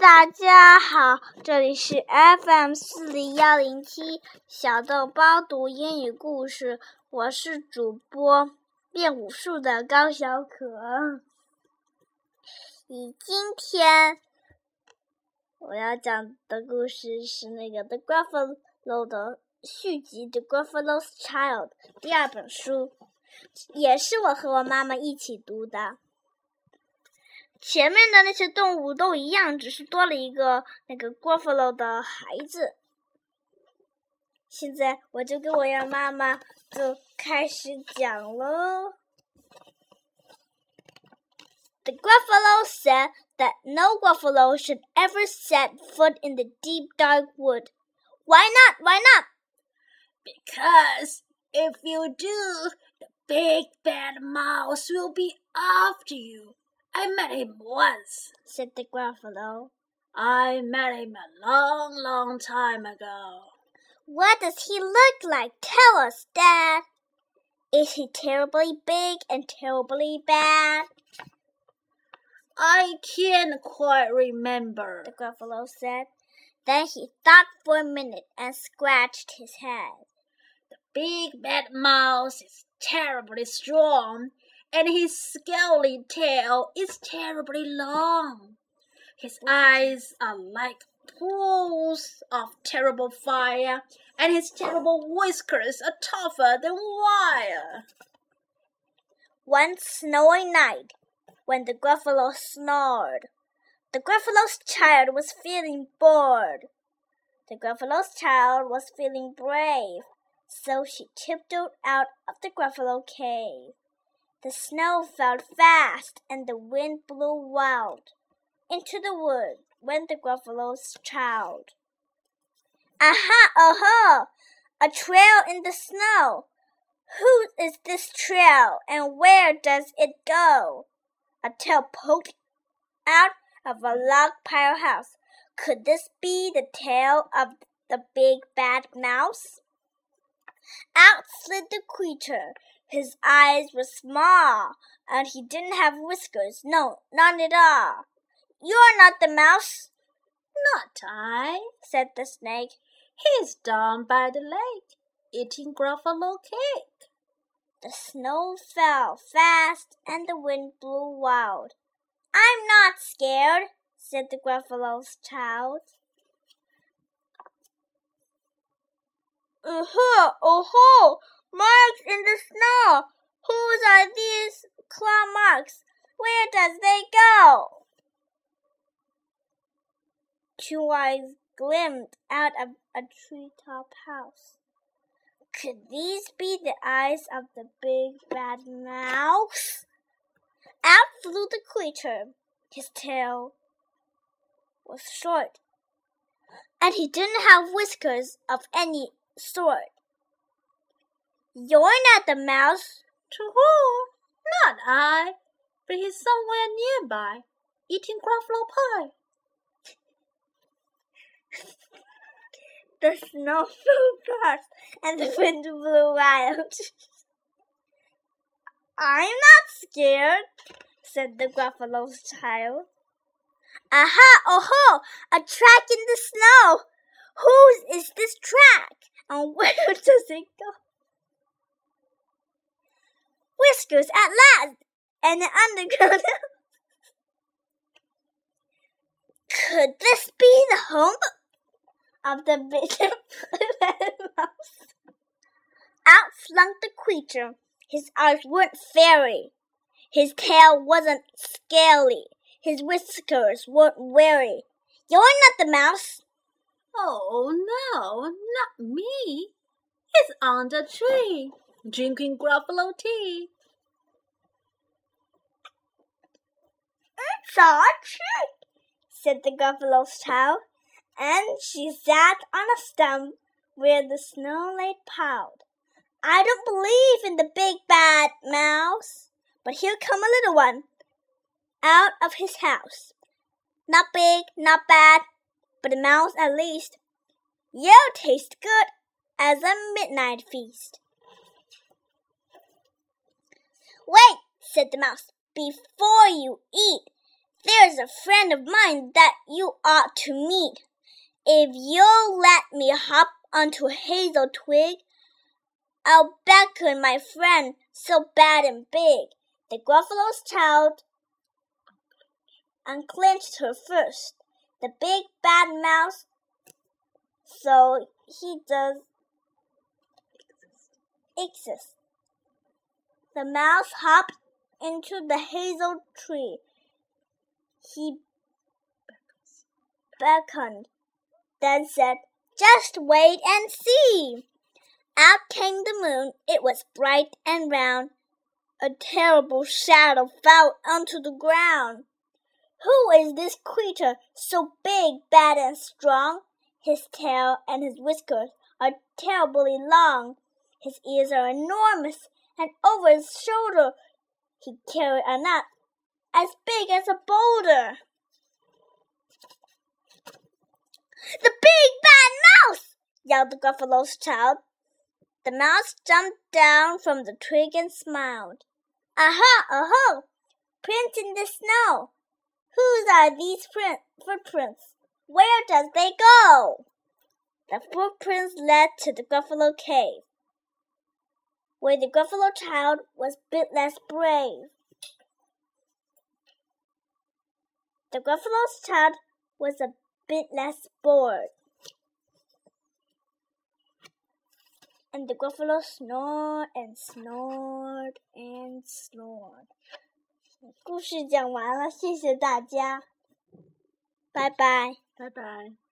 大家好，这里是 FM 四零幺零七小豆包读英语故事，我是主播变武术的高小可。你今天我要讲的故事是那个《The Gruffalo》的续集《The Gruffalo's Child》第二本书，也是我和我妈妈一起读的。前面的那些动物都一样，只是多了一个那个 Gruffalo 的孩子。现在我就跟我要妈妈就开始讲喽。The Gruffalo said that no Gruffalo should ever set foot in the deep dark wood. Why not? Why not? Because if you do, the big bad mouse will be after you. I met him once, said the Gruffalo. I met him a long, long time ago. What does he look like? Tell us, Dad. Is he terribly big and terribly bad? I can't quite remember, the Gruffalo said. Then he thought for a minute and scratched his head. The big bad mouse is terribly strong and his scaly tail is terribly long. His eyes are like pools of terrible fire, and his terrible whiskers are tougher than wire. One snowy night, when the Gruffalo snored, the Gruffalo's child was feeling bored. The Gruffalo's child was feeling brave, so she tiptoed out of the Gruffalo cave. The snow fell fast and the wind blew wild. Into the wood went the Gruffalo's child. Aha! Oh A trail in the snow! Whose is this trail and where does it go? A tail poked out of a log pile house. Could this be the tail of the big bad mouse? Out slid the creature. His eyes were small, and he didn't have whiskers. No, not at all. You're not the mouse. Not I, said the snake. He's down by the lake, eating Gruffalo cake. The snow fell fast, and the wind blew wild. I'm not scared, said the Gruffalo's child. Uh-huh, oh-ho! Marks in the snow! Whose are these claw marks? Where does they go? Two eyes gleamed out of a treetop house. Could these be the eyes of the big bad mouse? Out flew the creature. His tail was short, and he didn't have whiskers of any sort. You're not the mouse. To who? Not I. But he's somewhere nearby, eating Gruffalo pie. the snow flew fast and the wind blew wild. I'm not scared, said the Gruffalo's child. Aha! Oh ho! A track in the snow! Whose is this track? And where does it go? Whiskers at last, and an underground. Could this be the home of the big mouse? Out slunk the creature. His eyes weren't fairy. His tail wasn't scaly. His whiskers weren't wary. You're not the mouse. Oh, no, not me. He's on the tree drinking Gruffalo tea. It's our treat, said the Gruffalo's child, and she sat on a stump where the snow lay piled. I don't believe in the big bad mouse, but here come a little one out of his house. Not big, not bad, but the mouse at least. You'll taste good as a midnight feast. Wait, said the mouse, before you eat. There's a friend of mine that you ought to meet. If you'll let me hop onto a hazel twig, I'll beckon my friend so bad and big. The Gruffalo's child unclenched her first. The big bad mouse, so he does exist. The mouse hopped into the hazel tree. He beckoned, then said, Just wait and see. Out came the moon. It was bright and round. A terrible shadow fell onto the ground. Who is this creature so big, bad, and strong? His tail and his whiskers are terribly long. His ears are enormous, and over his shoulder he carried a nut as big as a boulder. The big bad mouse! yelled the Gruffalo's child. The mouse jumped down from the twig and smiled. Aha, aha! Prints in the snow. Whose are these print, footprints? Where does they go? The footprints led to the Gruffalo cave, where the Gruffalo child was a bit less brave. The Gruffalo's child was a bit less bored. And the Gruffalo snored and snored and snored. 故事讲完了，谢谢大家，拜拜。拜拜。